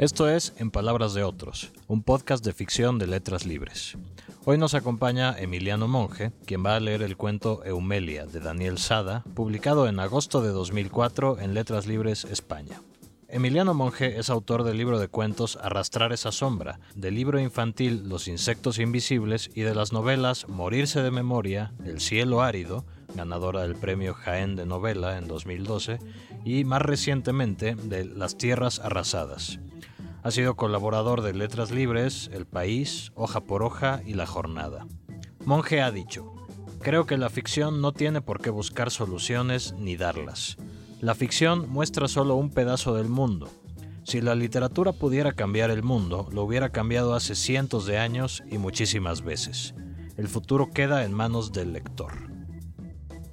Esto es En Palabras de Otros, un podcast de ficción de letras libres. Hoy nos acompaña Emiliano Monge, quien va a leer el cuento Eumelia de Daniel Sada, publicado en agosto de 2004 en Letras Libres España. Emiliano Monge es autor del libro de cuentos Arrastrar esa sombra, del libro infantil Los insectos invisibles y de las novelas Morirse de memoria, El cielo árido, ganadora del premio Jaén de novela en 2012, y más recientemente de Las tierras arrasadas. Ha sido colaborador de Letras Libres, El País, Hoja por Hoja y La Jornada. Monge ha dicho, creo que la ficción no tiene por qué buscar soluciones ni darlas. La ficción muestra solo un pedazo del mundo. Si la literatura pudiera cambiar el mundo, lo hubiera cambiado hace cientos de años y muchísimas veces. El futuro queda en manos del lector.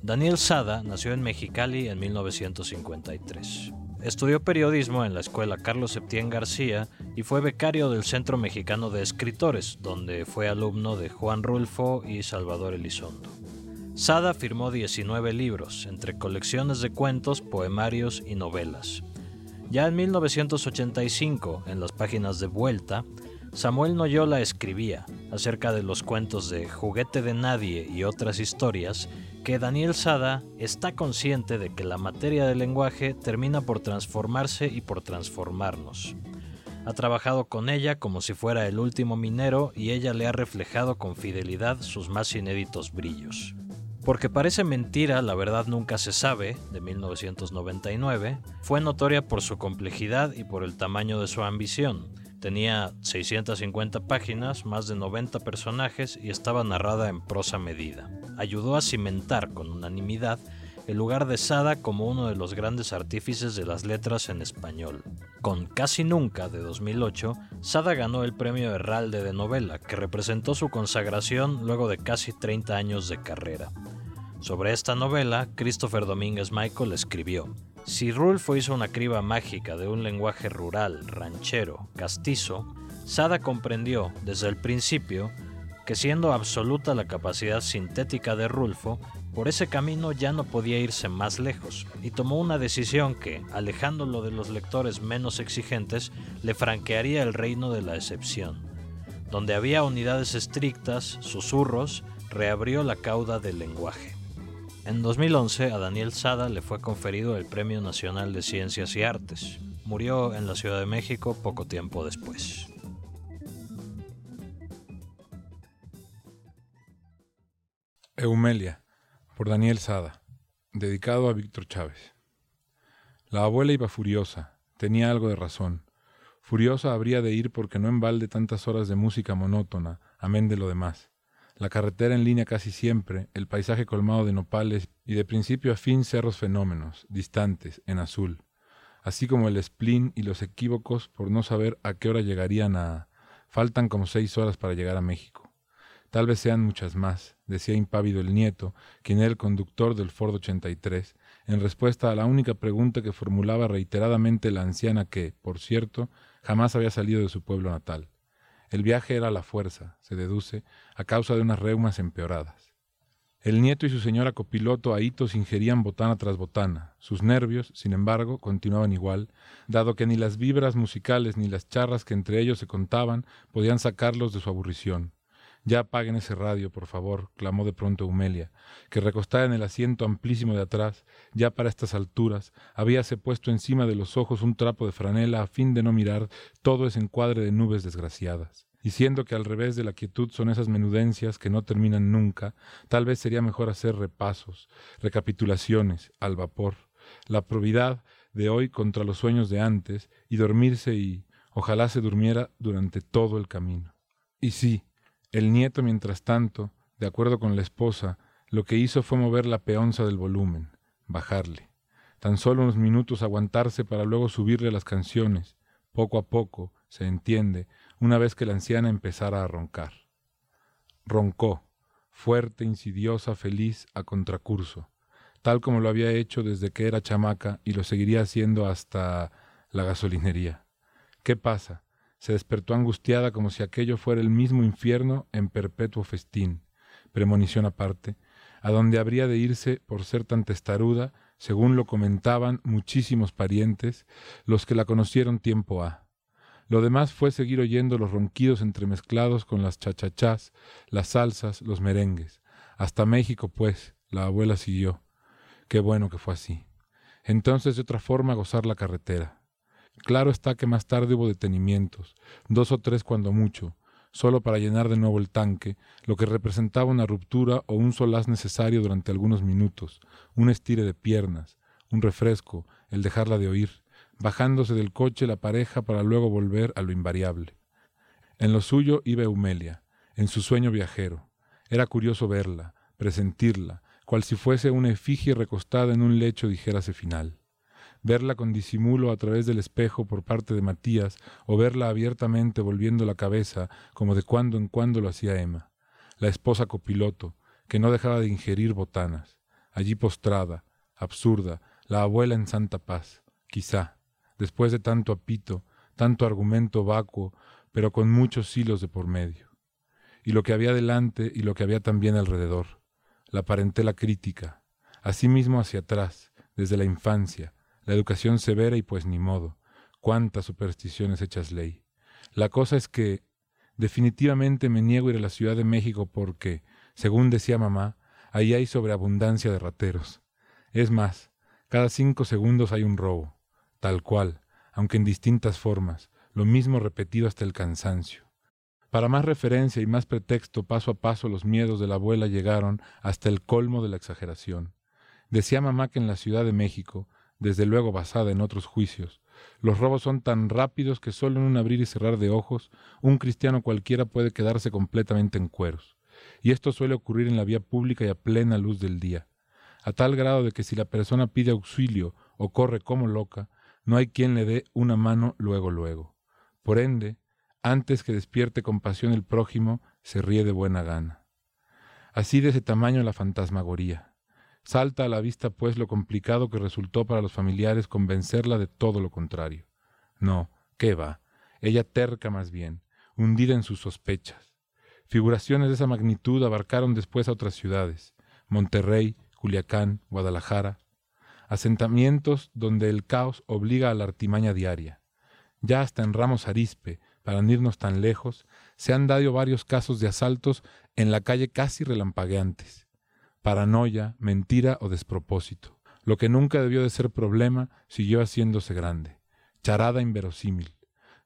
Daniel Sada nació en Mexicali en 1953. Estudió periodismo en la escuela Carlos Septién García y fue becario del Centro Mexicano de Escritores, donde fue alumno de Juan Rulfo y Salvador Elizondo. Sada firmó 19 libros, entre colecciones de cuentos, poemarios y novelas. Ya en 1985, en las páginas de Vuelta, Samuel Noyola escribía acerca de los cuentos de Juguete de Nadie y otras historias que Daniel Sada está consciente de que la materia del lenguaje termina por transformarse y por transformarnos. Ha trabajado con ella como si fuera el último minero y ella le ha reflejado con fidelidad sus más inéditos brillos. Porque parece mentira, la verdad nunca se sabe, de 1999, fue notoria por su complejidad y por el tamaño de su ambición. Tenía 650 páginas, más de 90 personajes y estaba narrada en prosa medida. Ayudó a cimentar con unanimidad el lugar de Sada como uno de los grandes artífices de las letras en español. Con Casi Nunca de 2008, Sada ganó el premio Herralde de novela, que representó su consagración luego de casi 30 años de carrera. Sobre esta novela, Christopher Domínguez Michael escribió, si Rulfo hizo una criba mágica de un lenguaje rural, ranchero, castizo, Sada comprendió desde el principio que siendo absoluta la capacidad sintética de Rulfo, por ese camino ya no podía irse más lejos, y tomó una decisión que, alejándolo de los lectores menos exigentes, le franquearía el reino de la excepción. Donde había unidades estrictas, susurros, reabrió la cauda del lenguaje. En 2011 a Daniel Sada le fue conferido el Premio Nacional de Ciencias y Artes. Murió en la Ciudad de México poco tiempo después. Eumelia, por Daniel Sada, dedicado a Víctor Chávez. La abuela iba furiosa, tenía algo de razón. Furiosa habría de ir porque no embalde tantas horas de música monótona, amén de lo demás la carretera en línea casi siempre, el paisaje colmado de nopales y de principio a fin cerros fenómenos, distantes, en azul, así como el spleen y los equívocos por no saber a qué hora llegarían a... Faltan como seis horas para llegar a México. Tal vez sean muchas más, decía impávido el nieto, quien era el conductor del Ford 83, en respuesta a la única pregunta que formulaba reiteradamente la anciana que, por cierto, jamás había salido de su pueblo natal. El viaje era la fuerza, se deduce, a causa de unas reumas empeoradas. El nieto y su señora copiloto ahitos ingerían botana tras botana. Sus nervios, sin embargo, continuaban igual, dado que ni las vibras musicales ni las charras que entre ellos se contaban podían sacarlos de su aburrición. Ya apaguen ese radio, por favor, clamó de pronto Humelia, que recostada en el asiento amplísimo de atrás, ya para estas alturas, habíase puesto encima de los ojos un trapo de franela a fin de no mirar todo ese encuadre de nubes desgraciadas. Y siendo que al revés de la quietud son esas menudencias que no terminan nunca, tal vez sería mejor hacer repasos, recapitulaciones, al vapor, la probidad de hoy contra los sueños de antes, y dormirse y ojalá se durmiera durante todo el camino. Y sí, el nieto, mientras tanto, de acuerdo con la esposa, lo que hizo fue mover la peonza del volumen, bajarle. Tan solo unos minutos aguantarse para luego subirle las canciones, poco a poco, se entiende, una vez que la anciana empezara a roncar. Roncó, fuerte, insidiosa, feliz, a contracurso, tal como lo había hecho desde que era chamaca y lo seguiría haciendo hasta la gasolinería. ¿Qué pasa? Se despertó angustiada como si aquello fuera el mismo infierno en perpetuo festín, premonición aparte, a donde habría de irse por ser tan testaruda, según lo comentaban muchísimos parientes, los que la conocieron tiempo ha. Lo demás fue seguir oyendo los ronquidos entremezclados con las chachachás, las salsas, los merengues. Hasta México, pues, la abuela siguió. Qué bueno que fue así. Entonces, de otra forma, gozar la carretera. Claro está que más tarde hubo detenimientos, dos o tres cuando mucho, solo para llenar de nuevo el tanque, lo que representaba una ruptura o un solaz necesario durante algunos minutos, un estire de piernas, un refresco, el dejarla de oír, bajándose del coche la pareja para luego volver a lo invariable. En lo suyo iba Eumelia, en su sueño viajero. Era curioso verla, presentirla, cual si fuese una efigie recostada en un lecho dijérase final. Verla con disimulo a través del espejo por parte de Matías, o verla abiertamente volviendo la cabeza, como de cuando en cuando lo hacía Emma, la esposa copiloto, que no dejaba de ingerir botanas, allí postrada, absurda, la abuela en santa paz, quizá, después de tanto apito, tanto argumento vacuo, pero con muchos hilos de por medio. Y lo que había delante y lo que había también alrededor, la parentela crítica, asimismo hacia atrás, desde la infancia, la educación severa y pues ni modo, cuántas supersticiones hechas ley. La cosa es que definitivamente me niego a ir a la Ciudad de México porque, según decía mamá, ahí hay sobreabundancia de rateros. Es más, cada cinco segundos hay un robo tal cual, aunque en distintas formas, lo mismo repetido hasta el cansancio. Para más referencia y más pretexto, paso a paso los miedos de la abuela llegaron hasta el colmo de la exageración. Decía mamá que en la Ciudad de México, desde luego basada en otros juicios, los robos son tan rápidos que solo en un abrir y cerrar de ojos un cristiano cualquiera puede quedarse completamente en cueros. Y esto suele ocurrir en la vía pública y a plena luz del día, a tal grado de que si la persona pide auxilio o corre como loca, no hay quien le dé una mano luego luego. Por ende, antes que despierte compasión el prójimo, se ríe de buena gana. Así de ese tamaño la fantasmagoría. Salta a la vista, pues, lo complicado que resultó para los familiares convencerla de todo lo contrario. No, qué va, ella terca más bien, hundida en sus sospechas. Figuraciones de esa magnitud abarcaron después a otras ciudades, Monterrey, Culiacán, Guadalajara, asentamientos donde el caos obliga a la artimaña diaria. Ya hasta en Ramos Arispe, para no irnos tan lejos, se han dado varios casos de asaltos en la calle casi relampagueantes. Paranoia, mentira o despropósito. Lo que nunca debió de ser problema siguió haciéndose grande. Charada inverosímil.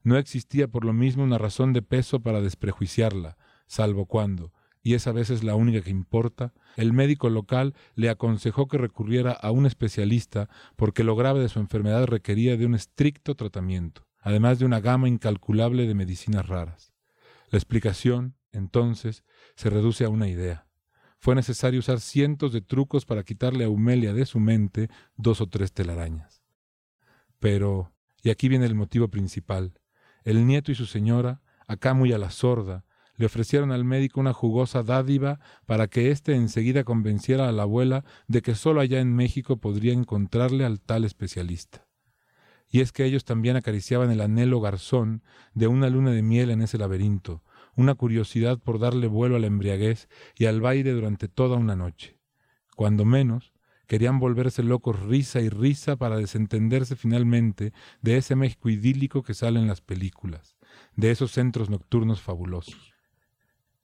No existía por lo mismo una razón de peso para desprejuiciarla, salvo cuando, y esa vez es la única que importa, el médico local le aconsejó que recurriera a un especialista porque lo grave de su enfermedad requería de un estricto tratamiento, además de una gama incalculable de medicinas raras. La explicación, entonces, se reduce a una idea. Fue necesario usar cientos de trucos para quitarle a Humelia de su mente dos o tres telarañas. Pero, y aquí viene el motivo principal, el nieto y su señora, acá muy a la sorda, le ofrecieron al médico una jugosa dádiva para que éste enseguida convenciera a la abuela de que sólo allá en México podría encontrarle al tal especialista. Y es que ellos también acariciaban el anhelo garzón de una luna de miel en ese laberinto, una curiosidad por darle vuelo a la embriaguez y al baile durante toda una noche. Cuando menos, querían volverse locos risa y risa para desentenderse finalmente de ese México idílico que sale en las películas, de esos centros nocturnos fabulosos.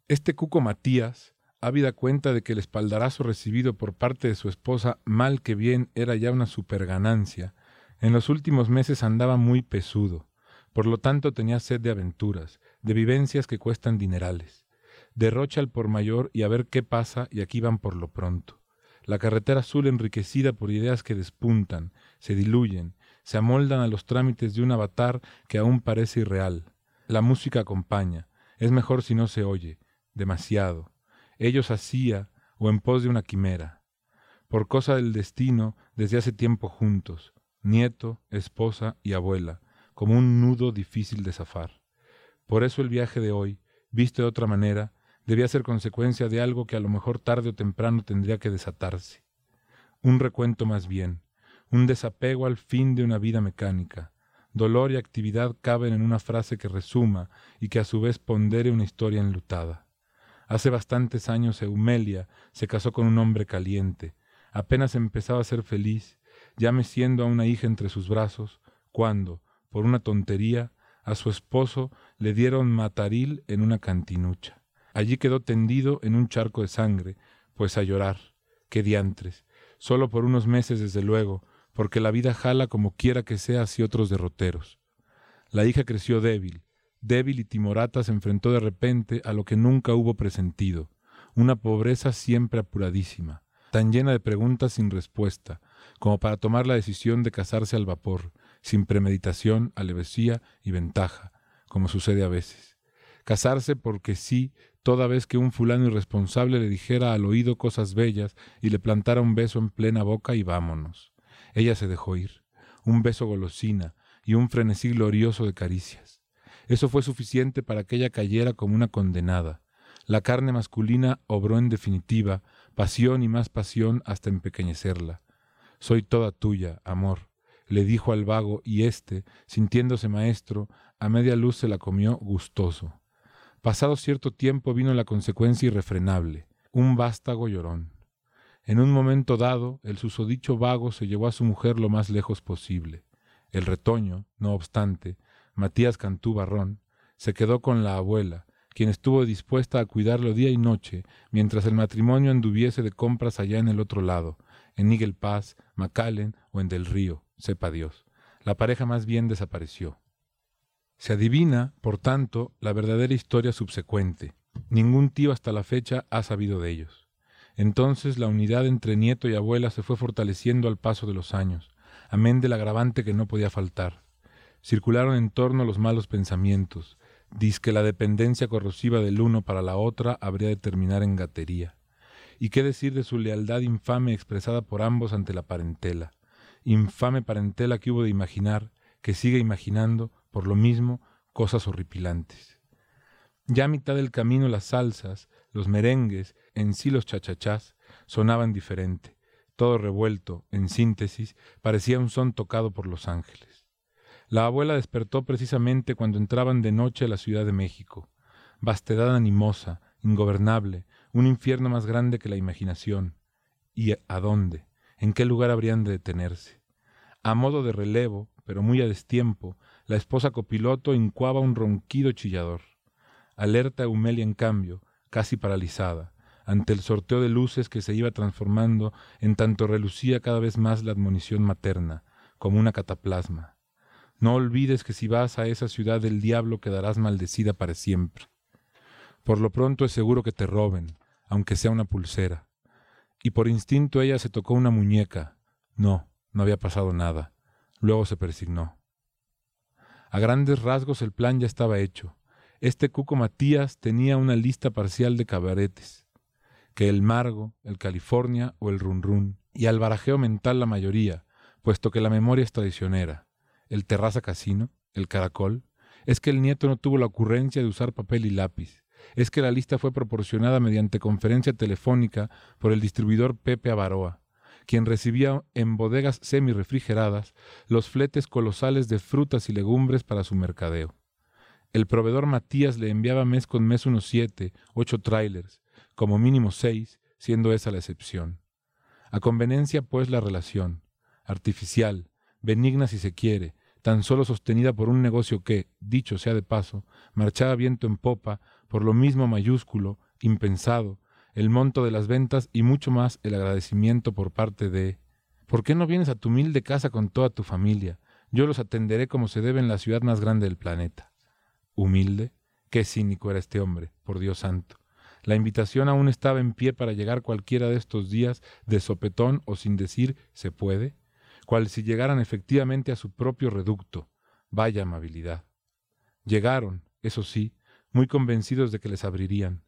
Este cuco Matías, ávida cuenta de que el espaldarazo recibido por parte de su esposa, mal que bien, era ya una superganancia, en los últimos meses andaba muy pesudo, por lo tanto tenía sed de aventuras, de vivencias que cuestan dinerales. Derrocha al por mayor y a ver qué pasa, y aquí van por lo pronto. La carretera azul enriquecida por ideas que despuntan, se diluyen, se amoldan a los trámites de un avatar que aún parece irreal. La música acompaña, es mejor si no se oye, demasiado. Ellos hacía o en pos de una quimera. Por cosa del destino, desde hace tiempo juntos, nieto, esposa y abuela, como un nudo difícil de zafar. Por eso el viaje de hoy, visto de otra manera, debía ser consecuencia de algo que a lo mejor tarde o temprano tendría que desatarse. Un recuento más bien, un desapego al fin de una vida mecánica. Dolor y actividad caben en una frase que resuma y que a su vez pondere una historia enlutada. Hace bastantes años Eumelia se casó con un hombre caliente. Apenas empezaba a ser feliz, ya meciendo a una hija entre sus brazos, cuando, por una tontería, a su esposo le dieron mataril en una cantinucha. Allí quedó tendido en un charco de sangre, pues a llorar. Qué diantres. Solo por unos meses, desde luego, porque la vida jala como quiera que sea hacia otros derroteros. La hija creció débil, débil y timorata se enfrentó de repente a lo que nunca hubo presentido, una pobreza siempre apuradísima, tan llena de preguntas sin respuesta, como para tomar la decisión de casarse al vapor, sin premeditación, alevesía y ventaja, como sucede a veces. Casarse porque sí, toda vez que un fulano irresponsable le dijera al oído cosas bellas y le plantara un beso en plena boca y vámonos. Ella se dejó ir, un beso golosina y un frenesí glorioso de caricias. Eso fue suficiente para que ella cayera como una condenada. La carne masculina obró en definitiva, pasión y más pasión hasta empequeñecerla. Soy toda tuya, amor, le dijo al vago, y éste, sintiéndose maestro, a media luz se la comió gustoso. Pasado cierto tiempo vino la consecuencia irrefrenable, un vástago llorón. En un momento dado, el susodicho vago se llevó a su mujer lo más lejos posible. El retoño, no obstante, Matías Cantú Barrón, se quedó con la abuela, quien estuvo dispuesta a cuidarlo día y noche, mientras el matrimonio anduviese de compras allá en el otro lado, en Nigel Pass, McAllen o en Del Río, sepa Dios. La pareja más bien desapareció. Se adivina, por tanto, la verdadera historia subsecuente. Ningún tío hasta la fecha ha sabido de ellos. Entonces la unidad entre nieto y abuela se fue fortaleciendo al paso de los años, amén del agravante que no podía faltar. Circularon en torno los malos pensamientos, diz que la dependencia corrosiva del uno para la otra habría de terminar en gatería. ¿Y qué decir de su lealtad infame expresada por ambos ante la parentela? Infame parentela que hubo de imaginar, que sigue imaginando, por lo mismo, cosas horripilantes. Ya a mitad del camino las salsas, los merengues, en sí los chachachás, sonaban diferente. Todo revuelto, en síntesis, parecía un son tocado por los ángeles. La abuela despertó precisamente cuando entraban de noche a la Ciudad de México. Vastedad animosa, ingobernable, un infierno más grande que la imaginación. ¿Y a dónde? ¿En qué lugar habrían de detenerse? A modo de relevo, pero muy a destiempo, la esposa copiloto incuaba un ronquido chillador. Alerta Eumelia, en cambio, casi paralizada, ante el sorteo de luces que se iba transformando en tanto relucía cada vez más la admonición materna, como una cataplasma. No olvides que si vas a esa ciudad del diablo quedarás maldecida para siempre. Por lo pronto es seguro que te roben, aunque sea una pulsera. Y por instinto ella se tocó una muñeca. No, no había pasado nada. Luego se persignó. A grandes rasgos el plan ya estaba hecho. Este Cuco Matías tenía una lista parcial de cabaretes, que el Margo, el California o el Run Run, y al barajeo mental la mayoría, puesto que la memoria es traicionera. El Terraza Casino, el Caracol, es que el nieto no tuvo la ocurrencia de usar papel y lápiz, es que la lista fue proporcionada mediante conferencia telefónica por el distribuidor Pepe Avaroa, quien recibía en bodegas semi-refrigeradas los fletes colosales de frutas y legumbres para su mercadeo. El proveedor Matías le enviaba mes con mes unos siete, ocho trailers, como mínimo seis, siendo esa la excepción. A conveniencia, pues, la relación, artificial, benigna si se quiere, tan solo sostenida por un negocio que, dicho sea de paso, marchaba viento en popa, por lo mismo mayúsculo, impensado, el monto de las ventas y mucho más el agradecimiento por parte de ¿Por qué no vienes a tu humilde casa con toda tu familia? Yo los atenderé como se debe en la ciudad más grande del planeta. ¿Humilde? Qué cínico era este hombre, por Dios santo. La invitación aún estaba en pie para llegar cualquiera de estos días de sopetón o sin decir se puede, cual si llegaran efectivamente a su propio reducto. Vaya amabilidad. Llegaron, eso sí, muy convencidos de que les abrirían.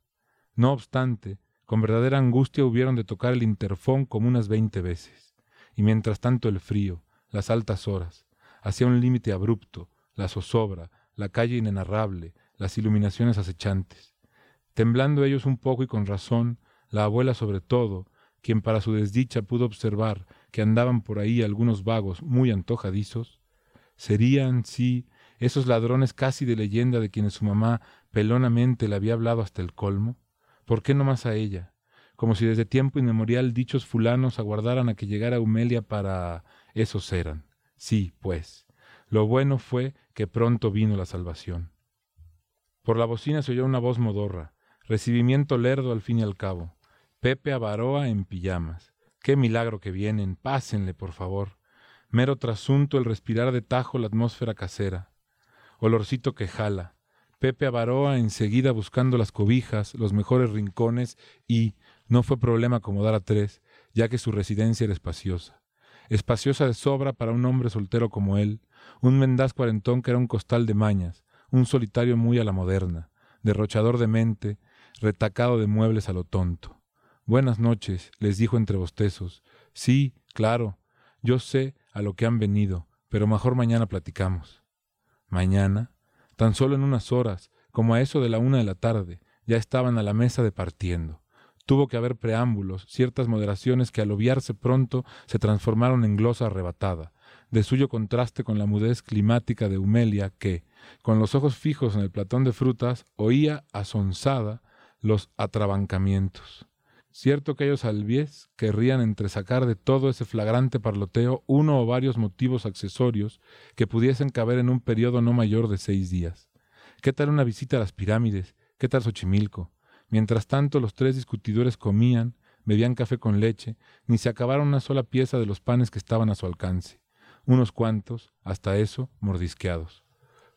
No obstante, con verdadera angustia hubieron de tocar el interfón como unas veinte veces. Y mientras tanto el frío, las altas horas, hacia un límite abrupto, la zozobra, la calle inenarrable, las iluminaciones acechantes. Temblando ellos un poco y con razón, la abuela sobre todo, quien para su desdicha pudo observar que andaban por ahí algunos vagos muy antojadizos, serían, sí, esos ladrones casi de leyenda de quienes su mamá pelonamente le había hablado hasta el colmo? ¿Por qué no más a ella? Como si desde tiempo inmemorial dichos fulanos aguardaran a que llegara Humelia para... esos eran. Sí, pues. Lo bueno fue que pronto vino la salvación. Por la bocina se oyó una voz modorra, recibimiento lerdo al fin y al cabo. Pepe Avaroa en pijamas. Qué milagro que vienen, pásenle, por favor. Mero trasunto el respirar de tajo la atmósfera casera. Olorcito que jala. Pepe Avaroa enseguida buscando las cobijas, los mejores rincones y no fue problema acomodar a tres, ya que su residencia era espaciosa. Espaciosa de sobra para un hombre soltero como él, un mendaz cuarentón que era un costal de mañas, un solitario muy a la moderna, derrochador de mente, retacado de muebles a lo tonto. Buenas noches, les dijo entre bostezos. Sí, claro, yo sé a lo que han venido, pero mejor mañana platicamos. Mañana, tan solo en unas horas, como a eso de la una de la tarde, ya estaban a la mesa de partiendo. Tuvo que haber preámbulos, ciertas moderaciones que al obviarse pronto se transformaron en glosa arrebatada, de suyo contraste con la mudez climática de Humelia que, con los ojos fijos en el platón de frutas, oía asonsada los atrabancamientos. Cierto que ellos albies querrían entresacar de todo ese flagrante parloteo uno o varios motivos accesorios que pudiesen caber en un periodo no mayor de seis días. ¿Qué tal una visita a las pirámides? ¿Qué tal Xochimilco? Mientras tanto los tres discutidores comían, bebían café con leche, ni se acabaron una sola pieza de los panes que estaban a su alcance. Unos cuantos, hasta eso, mordisqueados.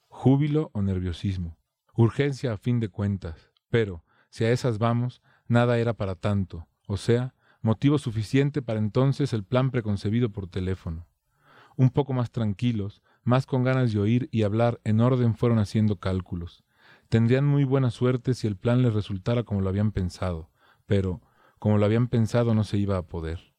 Júbilo o nerviosismo. Urgencia a fin de cuentas. Pero, si a esas vamos, Nada era para tanto, o sea, motivo suficiente para entonces el plan preconcebido por teléfono. Un poco más tranquilos, más con ganas de oír y hablar en orden fueron haciendo cálculos. Tendrían muy buena suerte si el plan les resultara como lo habían pensado, pero como lo habían pensado no se iba a poder.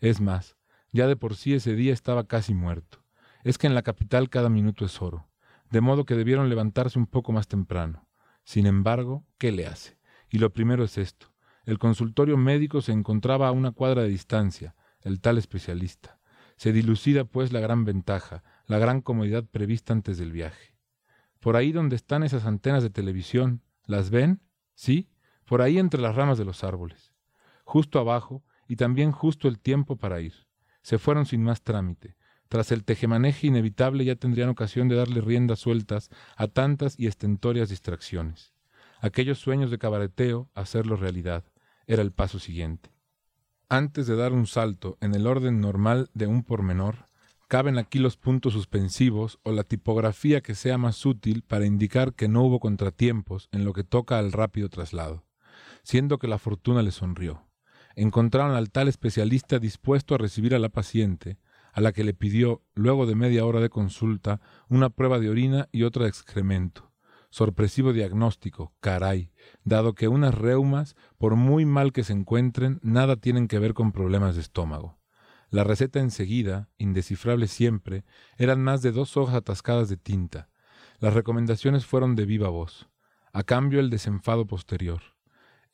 Es más, ya de por sí ese día estaba casi muerto. Es que en la capital cada minuto es oro, de modo que debieron levantarse un poco más temprano. Sin embargo, ¿qué le hace? Y lo primero es esto. El consultorio médico se encontraba a una cuadra de distancia, el tal especialista. Se dilucida, pues, la gran ventaja, la gran comodidad prevista antes del viaje. Por ahí donde están esas antenas de televisión, ¿las ven? Sí, por ahí entre las ramas de los árboles. Justo abajo, y también justo el tiempo para ir. Se fueron sin más trámite. Tras el tejemaneje inevitable ya tendrían ocasión de darle riendas sueltas a tantas y estentorias distracciones aquellos sueños de cabareteo, hacerlo realidad, era el paso siguiente. Antes de dar un salto en el orden normal de un pormenor, caben aquí los puntos suspensivos o la tipografía que sea más útil para indicar que no hubo contratiempos en lo que toca al rápido traslado, siendo que la fortuna le sonrió. Encontraron al tal especialista dispuesto a recibir a la paciente, a la que le pidió, luego de media hora de consulta, una prueba de orina y otra de excremento Sorpresivo diagnóstico, caray, dado que unas reumas, por muy mal que se encuentren, nada tienen que ver con problemas de estómago. La receta enseguida, indescifrable siempre, eran más de dos hojas atascadas de tinta. Las recomendaciones fueron de viva voz. A cambio el desenfado posterior.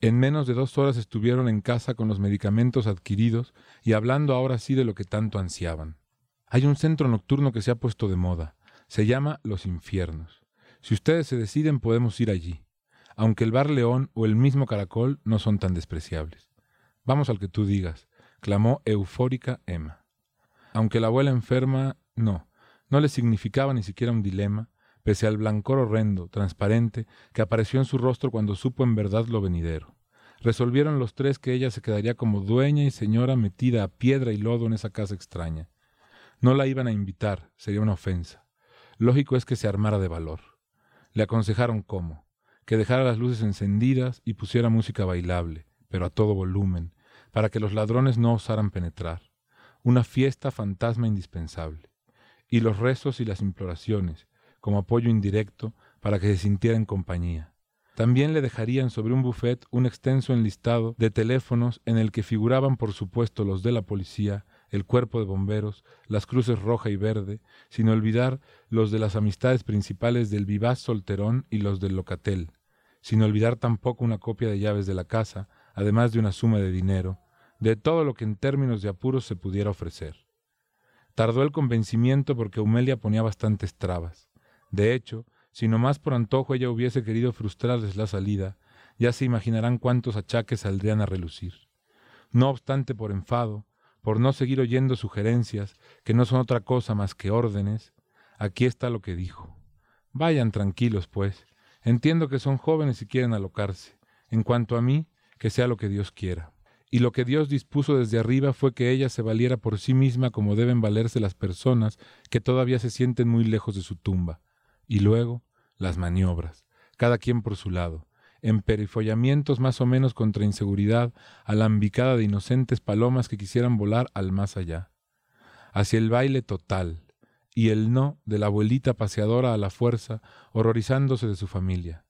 En menos de dos horas estuvieron en casa con los medicamentos adquiridos y hablando ahora sí de lo que tanto ansiaban. Hay un centro nocturno que se ha puesto de moda. Se llama Los Infiernos. Si ustedes se deciden, podemos ir allí, aunque el Bar León o el mismo Caracol no son tan despreciables. Vamos al que tú digas, clamó eufórica Emma. Aunque la abuela enferma, no, no le significaba ni siquiera un dilema, pese al blancor horrendo, transparente, que apareció en su rostro cuando supo en verdad lo venidero. Resolvieron los tres que ella se quedaría como dueña y señora metida a piedra y lodo en esa casa extraña. No la iban a invitar, sería una ofensa. Lógico es que se armara de valor. Le aconsejaron cómo, que dejara las luces encendidas y pusiera música bailable, pero a todo volumen, para que los ladrones no osaran penetrar. Una fiesta fantasma indispensable. Y los rezos y las imploraciones, como apoyo indirecto, para que se sintiera en compañía. También le dejarían sobre un buffet un extenso enlistado de teléfonos en el que figuraban por supuesto los de la policía, el cuerpo de bomberos, las cruces roja y verde, sin olvidar los de las amistades principales del vivaz solterón y los del locatel, sin olvidar tampoco una copia de llaves de la casa, además de una suma de dinero, de todo lo que en términos de apuros se pudiera ofrecer. Tardó el convencimiento porque Humelia ponía bastantes trabas. De hecho, si no más por antojo ella hubiese querido frustrarles la salida, ya se imaginarán cuántos achaques saldrían a relucir. No obstante, por enfado, por no seguir oyendo sugerencias que no son otra cosa más que órdenes, Aquí está lo que dijo. Vayan tranquilos, pues. Entiendo que son jóvenes y quieren alocarse. En cuanto a mí, que sea lo que Dios quiera. Y lo que Dios dispuso desde arriba fue que ella se valiera por sí misma como deben valerse las personas que todavía se sienten muy lejos de su tumba. Y luego, las maniobras, cada quien por su lado, en perifollamientos más o menos contra inseguridad, alambicada de inocentes palomas que quisieran volar al más allá. Hacia el baile total, y el no de la abuelita paseadora a la fuerza, horrorizándose de su familia,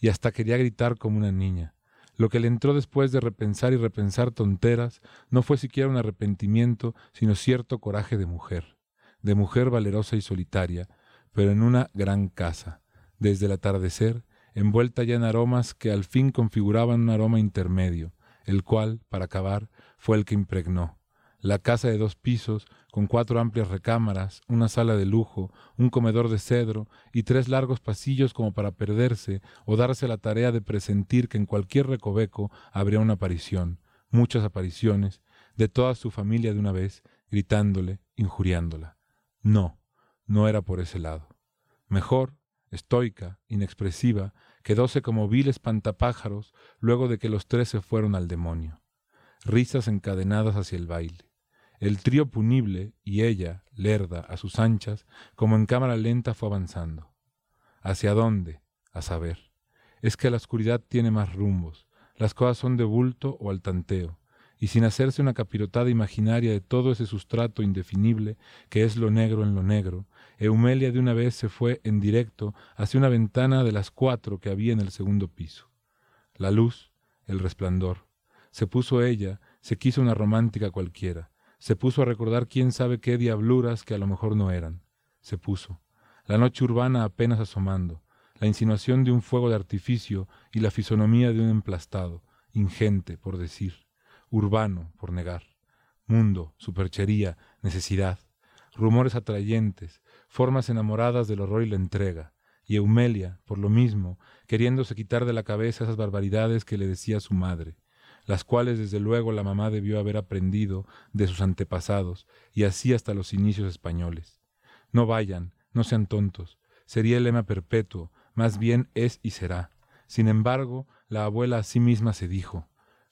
y hasta quería gritar como una niña. Lo que le entró después de repensar y repensar tonteras no fue siquiera un arrepentimiento, sino cierto coraje de mujer, de mujer valerosa y solitaria, pero en una gran casa, desde el atardecer, envuelta ya en aromas que al fin configuraban un aroma intermedio, el cual, para acabar, fue el que impregnó. La casa de dos pisos, con cuatro amplias recámaras, una sala de lujo, un comedor de cedro y tres largos pasillos como para perderse o darse la tarea de presentir que en cualquier recoveco habría una aparición, muchas apariciones, de toda su familia de una vez, gritándole, injuriándola. No, no era por ese lado. Mejor, estoica, inexpresiva, quedóse como vil espantapájaros luego de que los tres se fueron al demonio. Risas encadenadas hacia el baile. El trío punible y ella, lerda, a sus anchas, como en cámara lenta fue avanzando. ¿Hacia dónde? A saber. Es que la oscuridad tiene más rumbos. Las cosas son de bulto o al tanteo y sin hacerse una capirotada imaginaria de todo ese sustrato indefinible que es lo negro en lo negro, Eumelia de una vez se fue en directo hacia una ventana de las cuatro que había en el segundo piso. La luz, el resplandor. Se puso ella, se quiso una romántica cualquiera, se puso a recordar quién sabe qué diabluras que a lo mejor no eran. Se puso. La noche urbana apenas asomando, la insinuación de un fuego de artificio y la fisonomía de un emplastado, ingente, por decir urbano, por negar, mundo, superchería, necesidad, rumores atrayentes, formas enamoradas del horror y la entrega, y Eumelia, por lo mismo, queriéndose quitar de la cabeza esas barbaridades que le decía su madre, las cuales desde luego la mamá debió haber aprendido de sus antepasados, y así hasta los inicios españoles. No vayan, no sean tontos, sería el lema perpetuo, más bien es y será. Sin embargo, la abuela a sí misma se dijo,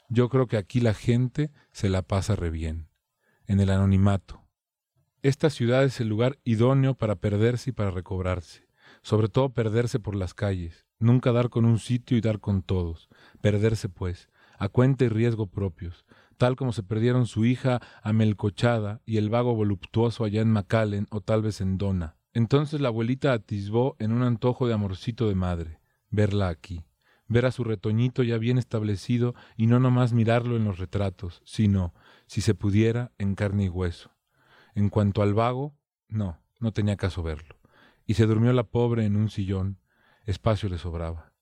yo creo que aquí la gente se la pasa re bien, en el anonimato. Esta ciudad es el lugar idóneo para perderse y para recobrarse, sobre todo perderse por las calles, nunca dar con un sitio y dar con todos, perderse pues, a cuenta y riesgo propios, tal como se perdieron su hija Amelcochada y el vago voluptuoso allá en Macallen o tal vez en Dona. Entonces la abuelita atisbó en un antojo de amorcito de madre, verla aquí ver a su retoñito ya bien establecido y no nomás mirarlo en los retratos, sino, si se pudiera, en carne y hueso. En cuanto al vago, no, no tenía caso verlo. Y se durmió la pobre en un sillón, espacio le sobraba.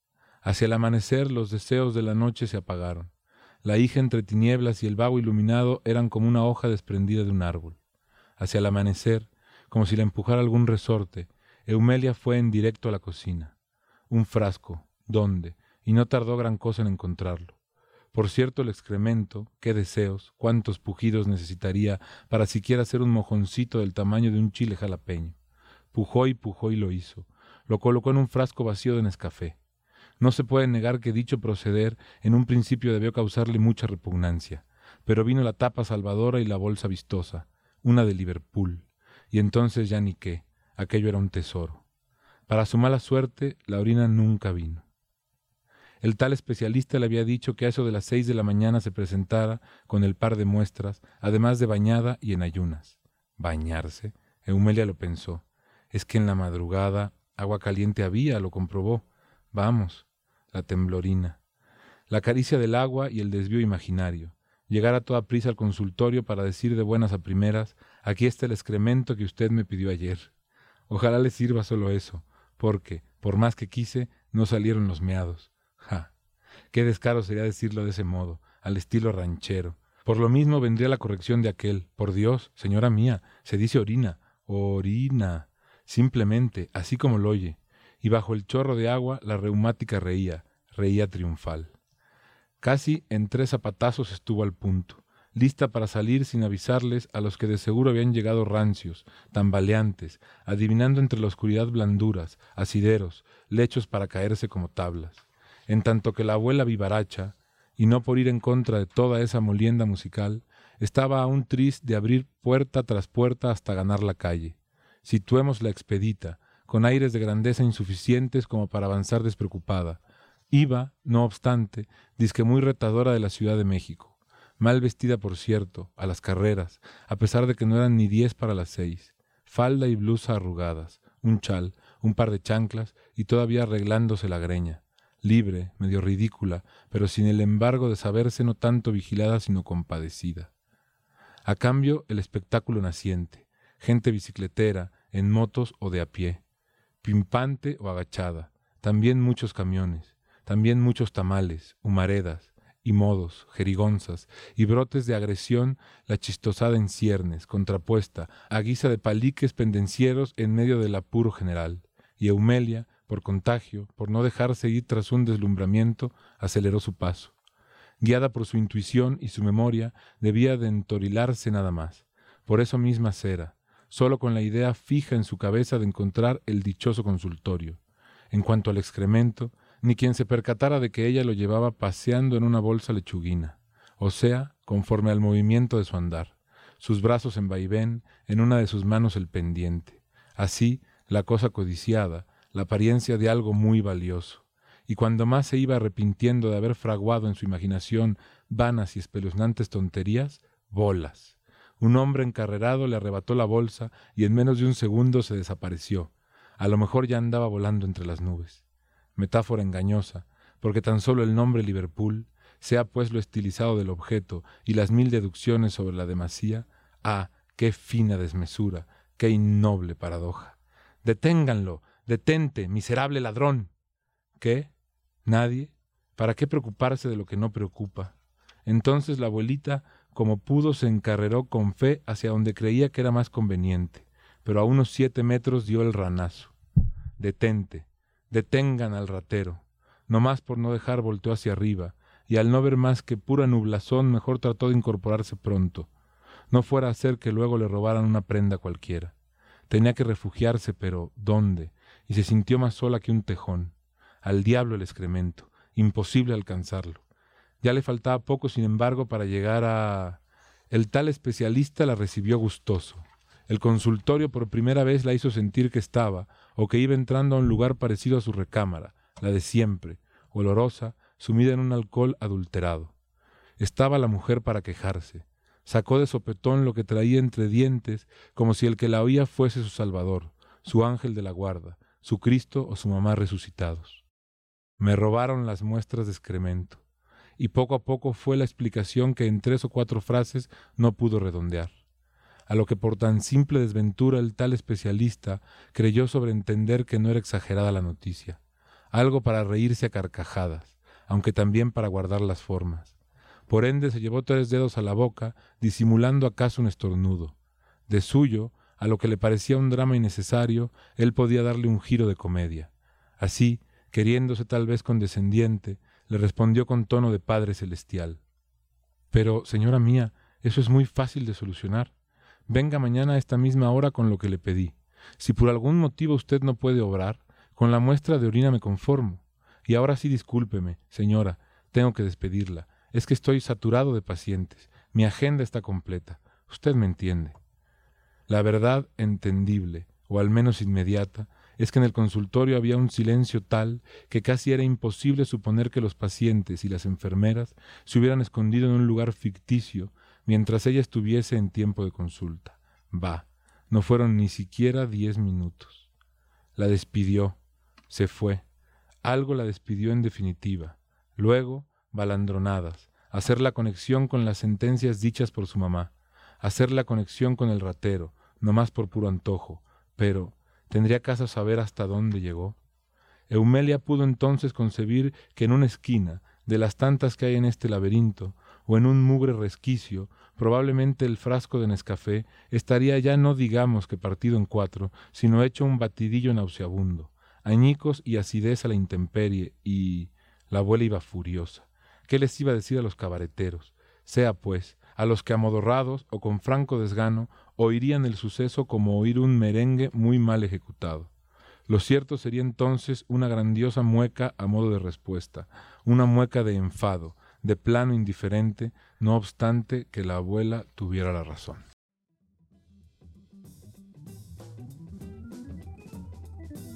Hacia el amanecer los deseos de la noche se apagaron. La hija entre tinieblas y el vago iluminado eran como una hoja desprendida de un árbol. Hacia el amanecer, como si la empujara algún resorte, Eumelia fue en directo a la cocina. Un frasco, ¿dónde? y no tardó gran cosa en encontrarlo. Por cierto, el excremento, qué deseos, cuántos pujidos necesitaría para siquiera hacer un mojoncito del tamaño de un chile jalapeño. Pujó y pujó y lo hizo. Lo colocó en un frasco vacío de Nescafé. No se puede negar que dicho proceder en un principio debió causarle mucha repugnancia, pero vino la tapa salvadora y la bolsa vistosa, una de Liverpool, y entonces ya ni qué, aquello era un tesoro. Para su mala suerte, la orina nunca vino. El tal especialista le había dicho que a eso de las seis de la mañana se presentara con el par de muestras, además de bañada y en ayunas. ¿Bañarse? Eumelia lo pensó. Es que en la madrugada agua caliente había, lo comprobó. Vamos, la temblorina. La caricia del agua y el desvío imaginario. Llegar a toda prisa al consultorio para decir de buenas a primeras, aquí está el excremento que usted me pidió ayer. Ojalá le sirva solo eso, porque, por más que quise, no salieron los meados. Ja, qué descaro sería decirlo de ese modo, al estilo ranchero. Por lo mismo vendría la corrección de aquel. Por Dios, señora mía, se dice orina. Orina. Simplemente, así como lo oye. Y bajo el chorro de agua la reumática reía, reía triunfal. Casi en tres zapatazos estuvo al punto. lista para salir sin avisarles a los que de seguro habían llegado rancios, tambaleantes, adivinando entre la oscuridad blanduras, asideros, lechos para caerse como tablas. En tanto que la abuela vivaracha, y no por ir en contra de toda esa molienda musical, estaba aún triste de abrir puerta tras puerta hasta ganar la calle. Situemos la expedita, con aires de grandeza insuficientes como para avanzar despreocupada. Iba, no obstante, disque muy retadora de la Ciudad de México mal vestida por cierto, a las carreras, a pesar de que no eran ni diez para las seis, falda y blusa arrugadas, un chal, un par de chanclas y todavía arreglándose la greña, libre, medio ridícula, pero sin el embargo de saberse no tanto vigilada sino compadecida. A cambio, el espectáculo naciente, gente bicicletera, en motos o de a pie, pimpante o agachada, también muchos camiones, también muchos tamales, humaredas, y modos, jerigonzas y brotes de agresión, la chistosada en ciernes, contrapuesta, a guisa de paliques pendencieros en medio del apuro general. Y Eumelia, por contagio, por no dejarse ir tras un deslumbramiento, aceleró su paso. Guiada por su intuición y su memoria, debía de entorilarse nada más. Por eso misma cera, solo con la idea fija en su cabeza de encontrar el dichoso consultorio. En cuanto al excremento, ni quien se percatara de que ella lo llevaba paseando en una bolsa lechuguina, o sea, conforme al movimiento de su andar, sus brazos en vaivén, en una de sus manos el pendiente. Así, la cosa codiciada, la apariencia de algo muy valioso. Y cuando más se iba arrepintiendo de haber fraguado en su imaginación vanas y espeluznantes tonterías, bolas. Un hombre encarrerado le arrebató la bolsa y en menos de un segundo se desapareció. A lo mejor ya andaba volando entre las nubes metáfora engañosa, porque tan solo el nombre Liverpool, sea pues lo estilizado del objeto y las mil deducciones sobre la demasía, ah, qué fina desmesura, qué innoble paradoja. Deténganlo, detente, miserable ladrón. ¿Qué? ¿Nadie? ¿Para qué preocuparse de lo que no preocupa? Entonces la abuelita, como pudo, se encarreró con fe hacia donde creía que era más conveniente, pero a unos siete metros dio el ranazo. Detente, Detengan al ratero. No más por no dejar volteó hacia arriba, y al no ver más que pura nublazón, mejor trató de incorporarse pronto. No fuera a ser que luego le robaran una prenda cualquiera. Tenía que refugiarse, pero ¿dónde? Y se sintió más sola que un tejón. Al diablo el excremento. Imposible alcanzarlo. Ya le faltaba poco, sin embargo, para llegar a... El tal especialista la recibió gustoso. El consultorio por primera vez la hizo sentir que estaba, o que iba entrando a un lugar parecido a su recámara, la de siempre, olorosa, sumida en un alcohol adulterado. Estaba la mujer para quejarse. Sacó de sopetón lo que traía entre dientes, como si el que la oía fuese su Salvador, su ángel de la guarda, su Cristo o su mamá resucitados. Me robaron las muestras de excremento, y poco a poco fue la explicación que en tres o cuatro frases no pudo redondear a lo que por tan simple desventura el tal especialista creyó sobreentender que no era exagerada la noticia, algo para reírse a carcajadas, aunque también para guardar las formas. Por ende se llevó tres dedos a la boca, disimulando acaso un estornudo. De suyo, a lo que le parecía un drama innecesario, él podía darle un giro de comedia. Así, queriéndose tal vez condescendiente, le respondió con tono de Padre Celestial. Pero, señora mía, eso es muy fácil de solucionar. Venga mañana a esta misma hora con lo que le pedí. Si por algún motivo usted no puede obrar, con la muestra de orina me conformo. Y ahora sí discúlpeme, señora, tengo que despedirla. Es que estoy saturado de pacientes. Mi agenda está completa. Usted me entiende. La verdad entendible, o al menos inmediata, es que en el consultorio había un silencio tal que casi era imposible suponer que los pacientes y las enfermeras se hubieran escondido en un lugar ficticio mientras ella estuviese en tiempo de consulta. Va, no fueron ni siquiera diez minutos. La despidió, se fue. Algo la despidió en definitiva. Luego, balandronadas, hacer la conexión con las sentencias dichas por su mamá, hacer la conexión con el ratero, no más por puro antojo, pero ¿tendría caso saber hasta dónde llegó? Eumelia pudo entonces concebir que en una esquina, de las tantas que hay en este laberinto, o en un mugre resquicio, probablemente el frasco de Nescafé estaría ya no digamos que partido en cuatro, sino hecho un batidillo nauseabundo, añicos y acidez a la intemperie, y la abuela iba furiosa. ¿Qué les iba a decir a los cabareteros? Sea pues, a los que amodorrados o con franco desgano oirían el suceso como oír un merengue muy mal ejecutado. Lo cierto sería entonces una grandiosa mueca a modo de respuesta, una mueca de enfado, de plano indiferente, no obstante que la abuela tuviera la razón.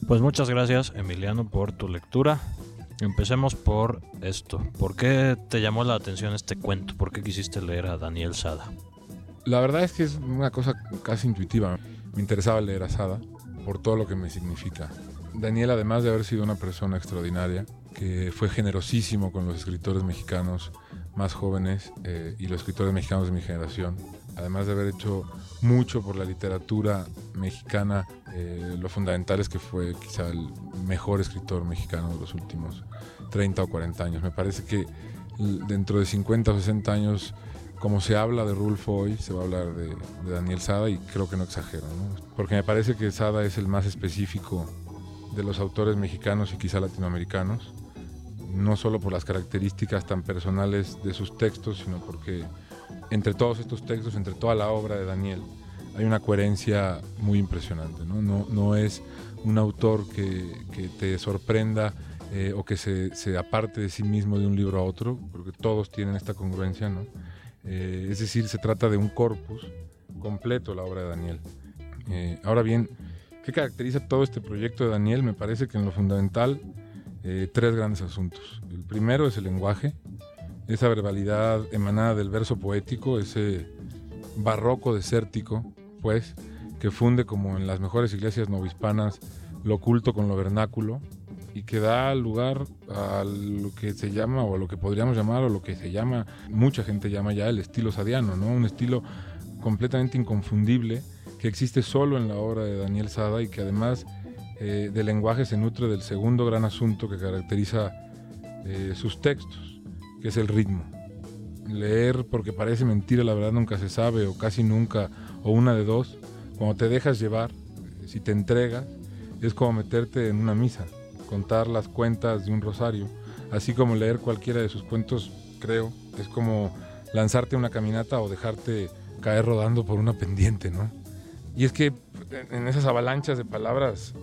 Pues muchas gracias Emiliano por tu lectura. Empecemos por esto. ¿Por qué te llamó la atención este cuento? ¿Por qué quisiste leer a Daniel Sada? La verdad es que es una cosa casi intuitiva. Me interesaba leer a Sada por todo lo que me significa. Daniel, además de haber sido una persona extraordinaria, que fue generosísimo con los escritores mexicanos más jóvenes eh, y los escritores mexicanos de mi generación, además de haber hecho mucho por la literatura mexicana, eh, lo fundamental es que fue quizá el mejor escritor mexicano de los últimos 30 o 40 años. Me parece que dentro de 50 o 60 años, como se habla de Rulfo hoy, se va a hablar de, Daniel Sada y creo que no exagero, porque me parece que Sada es el más específico de los autores mexicanos y quizá latinoamericanos, no solo por las características tan personales de sus textos, sino porque entre todos estos textos, entre toda la obra de Daniel, hay una coherencia muy impresionante. No, es un autor que, te sorprenda eh, o que se, aparte de sí mismo de un libro a otro, porque todos tienen esta congruencia. Eh, es decir, se trata de un corpus completo la obra de Daniel. Eh, ahora bien, ¿qué caracteriza todo este proyecto de Daniel? Me parece que en lo fundamental, tres grandes asuntos. El primero es el lenguaje, esa verbalidad emanada del verso poético, ese barroco desértico, pues, que funde como en las mejores iglesias novohispanas lo oculto con lo vernáculo y que da lugar a lo que se llama o a lo que podríamos llamar o lo que se llama, mucha gente llama ya el estilo sadiano, ¿no? Un estilo completamente inconfundible que existe solo en la obra de Daniel Sada y que además eh, del lenguaje se nutre del segundo gran asunto que caracteriza eh, sus textos que es el ritmo. Leer porque parece mentira, la verdad nunca se sabe, o casi nunca, o una de dos. Cuando te dejas llevar, si te entregas, es como meterte en una misa, contar las cuentas de un rosario, así como leer cualquiera de sus cuentos, creo, es como lanzarte una caminata o dejarte caer rodando por una pendiente, ¿no? Y es que en esas avalanchas de palabras,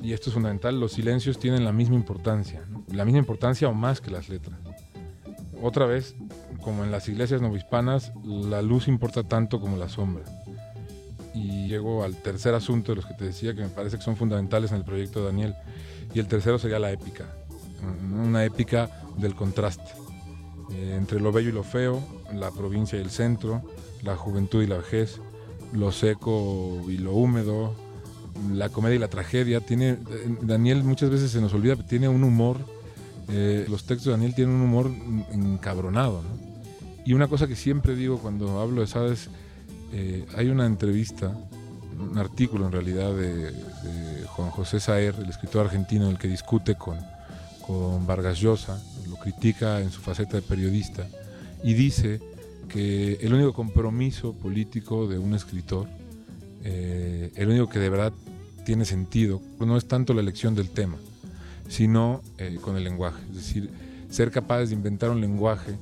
y esto es fundamental, los silencios tienen la misma importancia, la misma importancia o más que las letras otra vez, como en las iglesias novohispanas, la luz importa tanto como la sombra. Y llego al tercer asunto de los que te decía que me parece que son fundamentales en el proyecto de Daniel. Y el tercero sería la épica, una épica del contraste. Eh, entre lo bello y lo feo, la provincia y el centro, la juventud y la vejez, lo seco y lo húmedo, la comedia y la tragedia. Tiene, eh, Daniel muchas veces se nos olvida, tiene un humor eh, los textos de Daniel tienen un humor encabronado. Y una cosa que siempre digo cuando hablo de Sades, eh, hay una entrevista, un artículo en realidad de, Juan José Saer, el escritor argentino, en el que discute con, con Vargas Llosa, lo critica en su faceta de periodista, y dice que el único compromiso político de un escritor, eh, el único que de verdad tiene sentido, no es tanto la elección del tema, sino eh, con el lenguaje. Es decir, ser capaces de inventar un lenguaje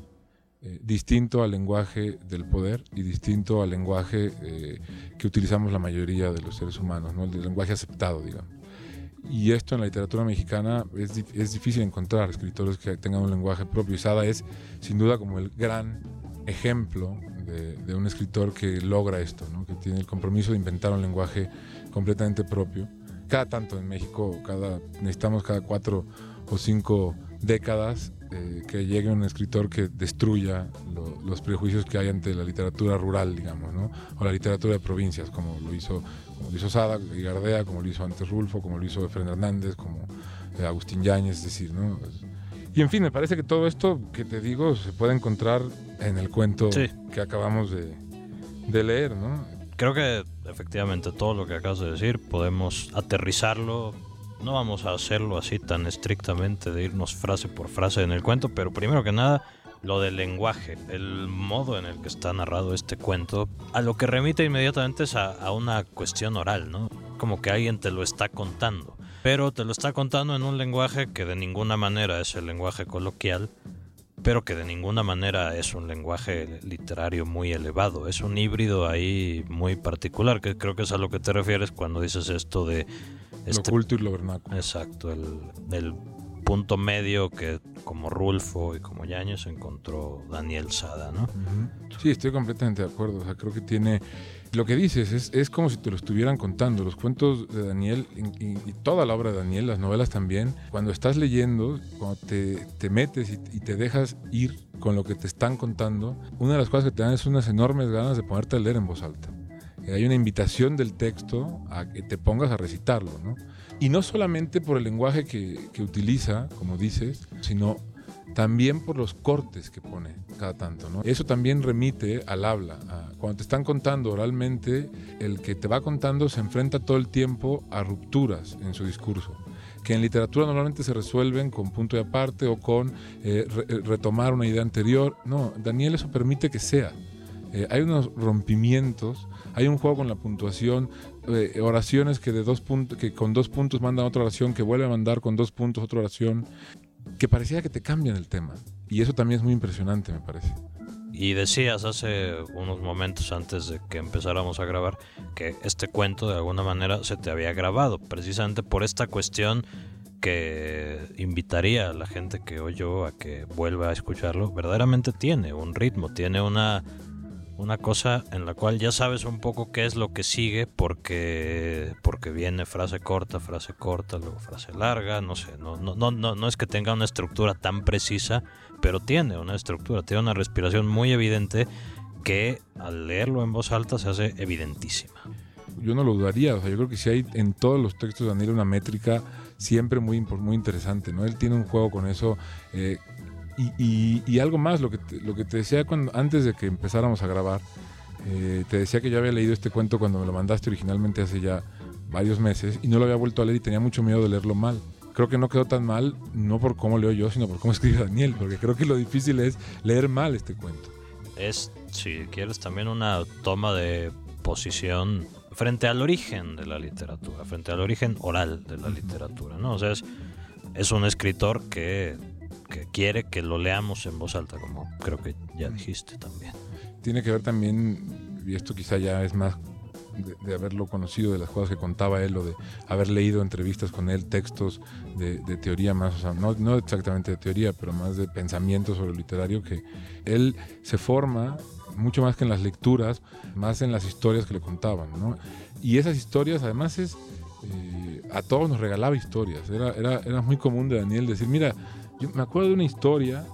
eh, distinto al lenguaje del poder y distinto al lenguaje eh, que utilizamos la mayoría de los seres humanos, ¿no? el lenguaje aceptado, digamos. Y esto en la literatura mexicana es, difícil encontrar escritores que tengan un lenguaje propio. Y Sada es, sin duda, como el gran ejemplo de, un escritor que logra esto, que tiene el compromiso de inventar un lenguaje completamente propio cada tanto en México, cada, necesitamos cada cuatro o cinco décadas eh, que llegue un escritor que destruya los prejuicios que hay ante la literatura rural, digamos, ¿no? o la literatura de provincias, como lo hizo, como lo hizo Sada y Gardea, como lo hizo antes Rulfo, como lo hizo Efraín Hernández, como eh, Agustín Yáñez, es decir, ¿no? Y en fin, me parece que todo esto que te digo se puede encontrar en el cuento que acabamos de, de leer, ¿no? creo que efectivamente todo lo que acabas de decir podemos aterrizarlo. No vamos a hacerlo así tan estrictamente de irnos frase por frase en el cuento, pero primero que nada, lo del lenguaje, el modo en el que está narrado este cuento, a lo que remite inmediatamente es a, a una cuestión oral, ¿no? Como que alguien te lo está contando, pero te lo está contando en un lenguaje que de ninguna manera es el lenguaje coloquial, pero que de ninguna manera es un lenguaje literario muy elevado. Es un híbrido ahí muy particular, que creo que es a lo que te refieres cuando dices esto de... Este, lo culto y lo vernáculo. Exacto, el, el punto medio que como Rulfo y como Yañez encontró Daniel Sada, ¿no? Sí, estoy completamente de acuerdo. O sea, creo que tiene lo que dices es, es, como si te lo estuvieran contando. Los cuentos de Daniel y, toda la obra de Daniel, las novelas también, cuando estás leyendo, cuando te, te metes y, y, te dejas ir con lo que te están contando, una de las cosas que te dan es unas enormes ganas de ponerte a leer en voz alta. Hay una invitación del texto a que te pongas a recitarlo, ¿no? Y no solamente por el lenguaje que, que utiliza, como dices, sino también por los cortes que pone cada tanto. ¿no? Eso también remite al habla. cuando te están contando oralmente, el que te va contando se enfrenta todo el tiempo a rupturas en su discurso que en literatura normalmente se resuelven con punto de aparte o con eh, eh, retomar una idea anterior. No, Daniel eso permite que sea. Eh, hay unos rompimientos, hay un juego con la puntuación, oraciones que, de dos que con dos puntos mandan otra oración, que vuelve a mandar con dos puntos otra oración que parecía que te cambian el tema. Y eso también es muy impresionante, me parece. Y decías hace unos momentos antes de que empezáramos a grabar que este cuento de alguna manera se te había grabado, precisamente por esta cuestión que invitaría a la gente que oyó a que vuelva a escucharlo. Verdaderamente tiene un ritmo, tiene una una cosa en la cual ya sabes un poco qué es lo que sigue porque porque viene frase corta, frase corta, luego frase larga, no sé, no no no no, es que tenga una estructura tan precisa, pero tiene una estructura, tiene una respiración muy evidente que al leerlo en voz alta se hace evidentísima. Yo no lo dudaría, o sea, yo creo que si hay en todos los textos de Daniel una métrica siempre muy, muy interesante, ¿no? Él tiene un juego con eso eh, y, algo más, lo que te, lo que te decía cuando, antes de que empezáramos a grabar, eh, te decía que yo había leído este cuento cuando me lo mandaste originalmente hace ya varios meses y no lo había vuelto a leer y tenía mucho miedo de leerlo mal. Creo que no quedó tan mal, no por cómo leo yo, sino por cómo escribe Daniel, porque creo que lo difícil es leer mal este cuento. Es, si quieres, también una toma de posición frente al origen de la literatura, frente al origen oral de la literatura, ¿no? O sea, es, es un escritor que que quiere que lo leamos en voz alta, como creo que ya dijiste también. Tiene que ver también, y esto quizá ya es más de, haberlo conocido, de las cosas que contaba él, o de haber leído entrevistas con él, textos de, teoría más, o sea, no, no, exactamente de teoría, pero más de pensamiento sobre lo literario, que él se forma mucho más que en las lecturas, más en las historias que le contaban, ¿no? Y esas historias además es... Eh, a todos nos regalaba historias. Era, era, era muy común de Daniel decir, mira, yo me acuerdo de una historia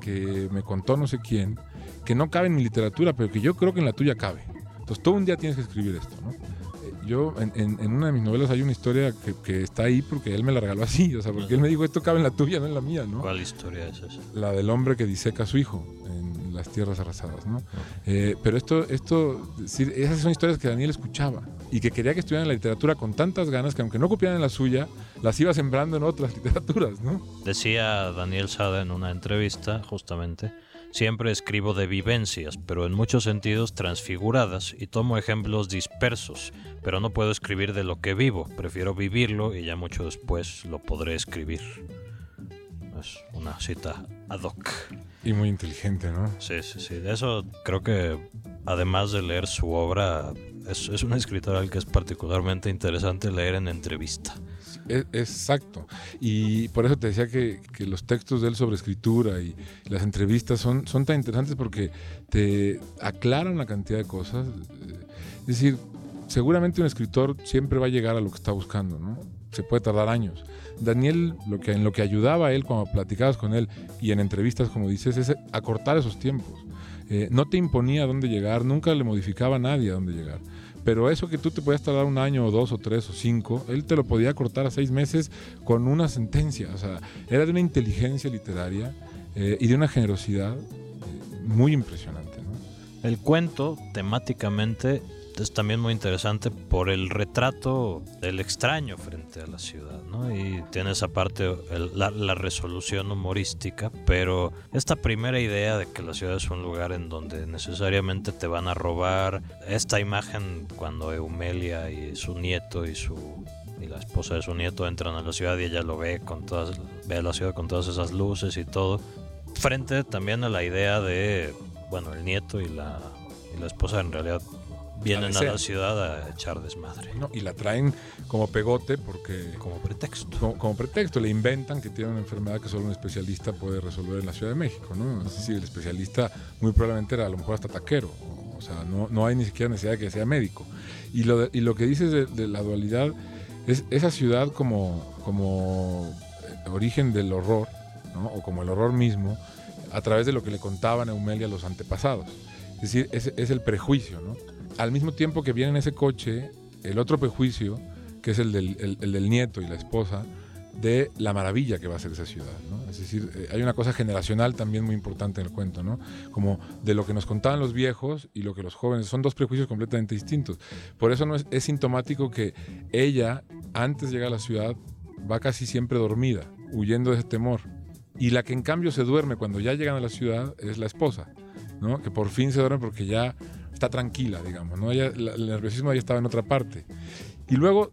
que me contó no sé quién, que no cabe en mi literatura, pero que yo creo que en la tuya cabe. Entonces, todo un día tienes que escribir esto, ¿no? Eh, yo, en, una de mis novelas hay una historia que, está ahí porque él me la regaló así, o sea, porque él me dijo, esto cabe en la tuya, no en la mía, ¿no? ¿Cuál historia es esa? La del hombre que diseca a su hijo en las tierras arrasadas, ¿no? Eh, pero esto, esto, esas son historias que Daniel escuchaba y que quería que estuvieran en la literatura con tantas ganas que aunque no copiaran en la suya, las iba sembrando en otras literaturas, ¿no? Decía Daniel Sada en una entrevista, justamente, siempre escribo de vivencias, pero en muchos sentidos transfiguradas, y tomo ejemplos dispersos, pero no puedo escribir de lo que vivo, prefiero vivirlo y ya mucho después lo podré escribir. Es una cita ad hoc. Y muy inteligente, ¿no? Sí, sí, sí. De eso creo que, además de leer su obra, es, es un escritor al que es particularmente interesante leer en entrevista. exacto. Y por eso te decía que, que, los textos de él sobre escritura y las entrevistas son, son tan interesantes porque te aclaran una cantidad de cosas. Es decir, seguramente un escritor siempre va a llegar a lo que está buscando, ¿no? Se puede tardar años. Daniel, lo que, en lo que ayudaba a él cuando platicabas con él y en entrevistas, como dices, es acortar esos tiempos. Eh, no te imponía dónde llegar, nunca le modificaba a nadie a dónde llegar. Pero eso que tú te podías tardar un año o dos o tres o cinco, él te lo podía cortar a seis meses con una sentencia. O sea, era de una inteligencia literaria eh, y de una generosidad eh, muy impresionante. El cuento temáticamente es también muy interesante por el retrato del extraño frente a la ciudad, ¿no? Y tiene esa parte, la, resolución humorística, pero esta primera idea de que la ciudad es un lugar en donde necesariamente te van a robar, esta imagen cuando Eumelia y su nieto y su y la esposa de su nieto entran a la ciudad y ella lo ve con todas ve la ciudad con todas esas luces y todo frente también a la idea de, bueno, el nieto y la, y la esposa en realidad vienen a la ciudad a echar desmadre. No, y la traen como pegote porque... Como pretexto. Como, pretexto, le inventan que tiene una enfermedad que solo un especialista puede resolver en la Ciudad de México, ¿no? Es decir, el especialista muy probablemente era a lo mejor hasta taquero, o sea, no, no hay ni siquiera necesidad de que sea médico. Y lo, y lo que dices de, la dualidad es esa ciudad como, como eh, origen del horror, ¿no? o como el horror mismo, a través de lo que le contaban a Eumelia los antepasados. Es decir, es, es el prejuicio, ¿no? Al mismo tiempo que viene en ese coche el otro prejuicio, que es el del, nieto y la esposa, de la maravilla que va a ser esa ciudad. Es decir, eh, hay una cosa generacional también muy importante en el cuento, ¿no? como de lo que nos contaban los viejos y lo que los jóvenes, son dos prejuicios completamente distintos. Por eso no es, es sintomático que ella, antes de llegar a la ciudad, va casi siempre dormida, huyendo de ese temor. Y la que en cambio se duerme cuando ya llegan a la ciudad es la esposa, ¿no? que por fin se duerme porque ya está tranquila, digamos, ¿no? el nerviosismo ya estaba en otra parte. Y luego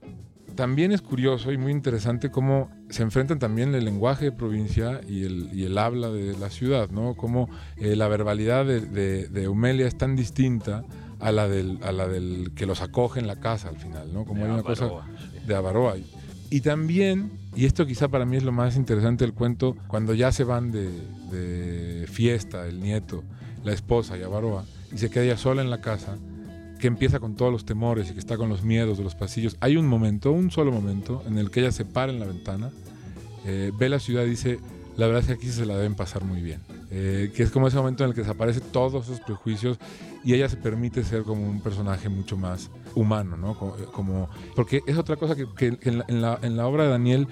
también es curioso y muy interesante cómo se enfrentan también el lenguaje de provincia y el, y el habla de la ciudad, ¿no? Cómo eh, la verbalidad de, de, Eumelia es tan distinta a la, del, a la del que los acoge en la casa al final, ¿no? Como hay una cosa de Avaroa. Y también, y esto quizá para mí es lo más interesante del cuento, cuando ya se van de, de fiesta el nieto, la esposa y Avaroa, y se queda ella sola en la casa, que empieza con todos los temores y que está con los miedos de los pasillos. Hay un momento, un solo momento, en el que ella se para en la ventana, eh, ve la ciudad y dice, la verdad es que aquí se la deben pasar muy bien. Eh, que es como ese momento en el que desaparecen todos esos prejuicios y ella se permite ser como un personaje mucho más humano, ¿no? Como, porque es otra cosa que, en, la, en la obra de Daniel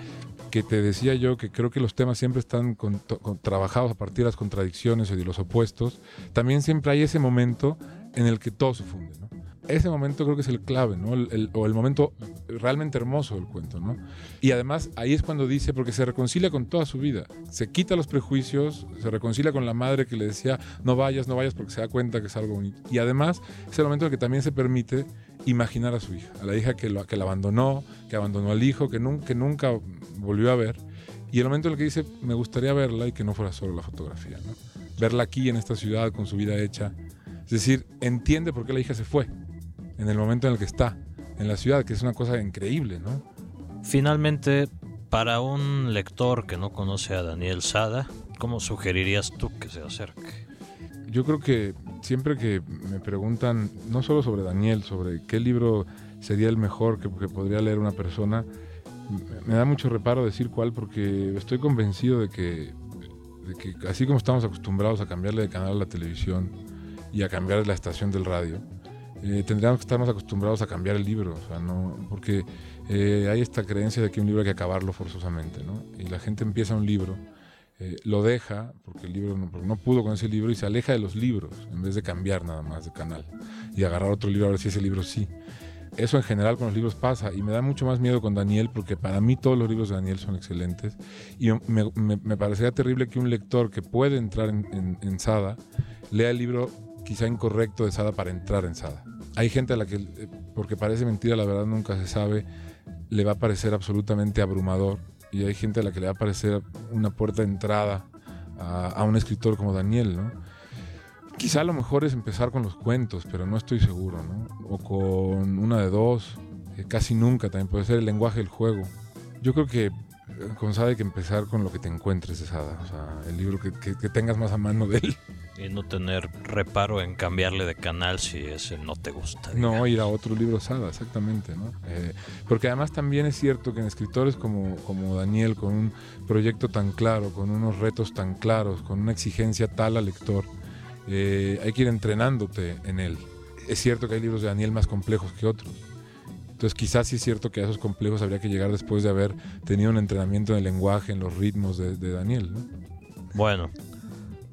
que te decía yo que creo que los temas siempre están trabajados a partir de las contradicciones y de los opuestos, también siempre hay ese momento en el que todo se funde. Ese momento creo que es el clave, ¿no? o el momento realmente hermoso del cuento. ¿no? Y además ahí es cuando dice, porque se reconcilia con toda su vida, se quita los prejuicios, se reconcilia con la madre que le decía, no vayas, no vayas porque se da cuenta que es algo bonito. Y además es el momento en el que también se permite imaginar a su hija, a la hija que, lo, que la abandonó, que abandonó al hijo, que, que nunca volvió a ver. Y el momento en el que dice, me gustaría verla y que no fuera solo la fotografía, ¿no? Verla aquí en esta ciudad con su vida hecha. Es decir, entiende por qué la hija se fue en el momento en el que está en la ciudad, que es una cosa increíble, ¿no? Finalmente, para un lector que no conoce a Daniel Sada, ¿cómo sugerirías tú que se acerque? Yo creo que siempre que me preguntan, no solo sobre Daniel, sobre qué libro sería el mejor que, podría leer una persona, me da mucho reparo decir cuál porque estoy convencido de que, así como estamos acostumbrados a cambiarle de canal a la televisión y a cambiar la estación del radio, eh, tendríamos que estar más acostumbrados a cambiar el libro, o sea, no, porque eh, hay esta creencia de que un libro hay que acabarlo forzosamente, ¿no? Y la gente empieza un libro eh, lo deja, porque el libro no, pudo con ese libro, y se aleja de los libros, en vez de cambiar nada más de canal y agarrar otro libro a ver si ese libro sí. Eso en general con los libros pasa y me da mucho más miedo con Daniel porque para mí todos los libros de Daniel son excelentes y me, me, parecería terrible que un lector que puede entrar en, en, Sada lea el libro quizá incorrecto de Sada para entrar en Sada. Hay gente a la que, eh, porque parece mentira, la verdad nunca se sabe, le va a parecer absolutamente abrumador y hay gente a la que le va a parecer una puerta de entrada a, un escritor como Daniel, ¿no? Quizá lo mejor es empezar con los cuentos, pero no estoy seguro, ¿no? O con una de dos, casi nunca también puede ser el lenguaje del juego. Yo creo que con Sada hay que empezar con lo que te encuentres de Sada, o sea, el libro que, tengas más a mano de él. Y no tener reparo en cambiarle de canal si ese no te gusta. No, ir a otro libro Sada, exactamente, ¿no? Eh, porque además también es cierto que en escritores como, como Daniel, con un proyecto tan claro, con unos retos tan claros, con una exigencia tal al lector, eh, hay que ir entrenándote en él. Es cierto que hay libros de Daniel más complejos que otros entonces quizás sí es cierto que a esos complejos habría que llegar después de haber tenido un entrenamiento en el lenguaje, en los ritmos de, Daniel. Bueno,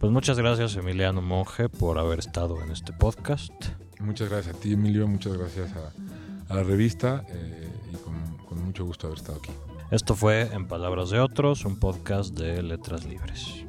pues muchas gracias Emiliano Monge por haber estado en este podcast. Muchas gracias a ti Emilio, muchas gracias a, la revista eh, y con, con mucho gusto haber estado aquí. Esto fue En Palabras de Otros, un podcast de Letras Libres.